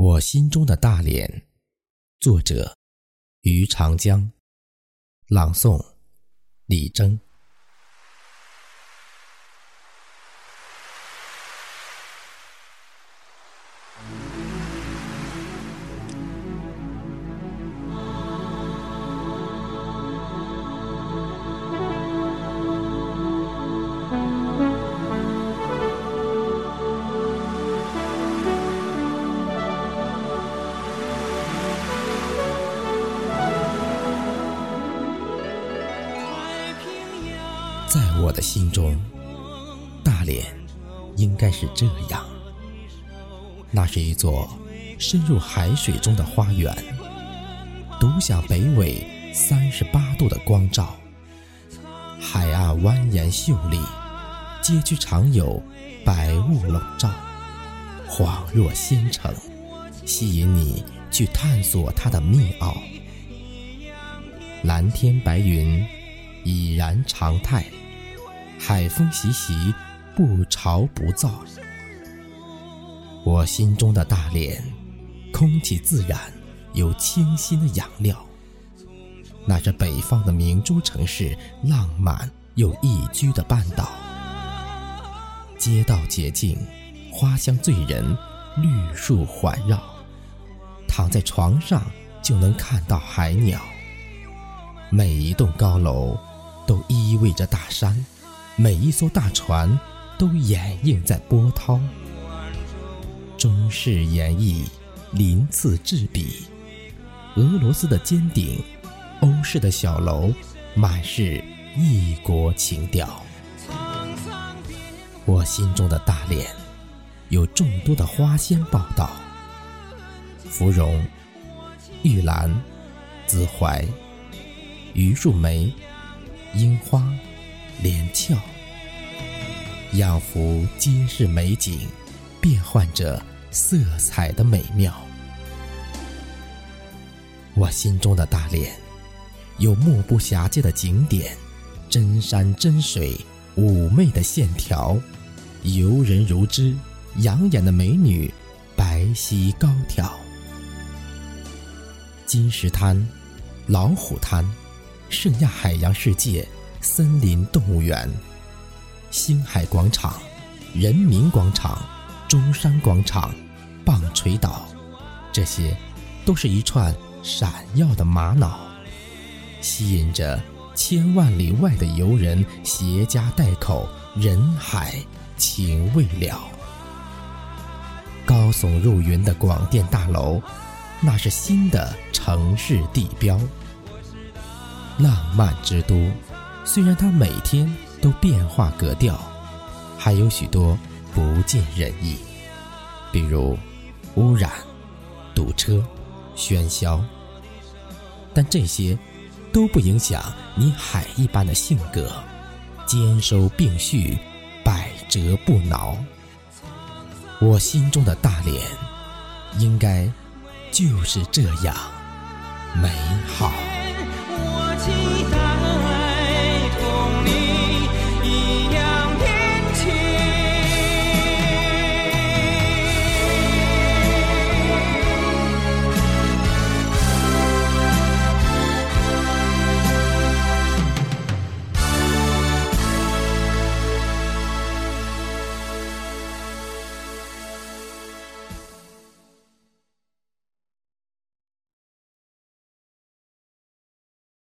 我心中的大连，作者：于长江，朗诵：李征。在我的心中，大连应该是这样。那是一座深入海水中的花园，独享北纬三十八度的光照。海岸蜿蜒秀丽，街区常有白雾笼罩，恍若仙城，吸引你去探索它的秘奥。蓝天白云已然常态。海风习习，不潮不燥。我心中的大连，空气自然，有清新的养料。那是北方的明珠城市，浪漫又宜居的半岛。街道洁净，花香醉人，绿树环绕。躺在床上就能看到海鸟。每一栋高楼都依偎着大山。每一艘大船都掩映在波涛，中式演绎，鳞次栉比。俄罗斯的尖顶，欧式的小楼，满是异国情调。我心中的大连，有众多的花仙报道：芙蓉、玉兰、紫槐、榆树梅、樱花。连翘，样幅皆是美景，变换着色彩的美妙。我心中的大连，有目不暇接的景点，真山真水，妩媚的线条，游人如织，养眼的美女，白皙高挑。金石滩、老虎滩、圣亚海洋世界。森林动物园、星海广场、人民广场、中山广场、棒槌岛，这些都是一串闪耀的玛瑙，吸引着千万里外的游人携家带口，人海情未了。高耸入云的广电大楼，那是新的城市地标，浪漫之都。虽然它每天都变化格调，还有许多不尽人意，比如污染、堵车、喧嚣，但这些都不影响你海一般的性格，兼收并蓄，百折不挠。我心中的大连，应该就是这样美好。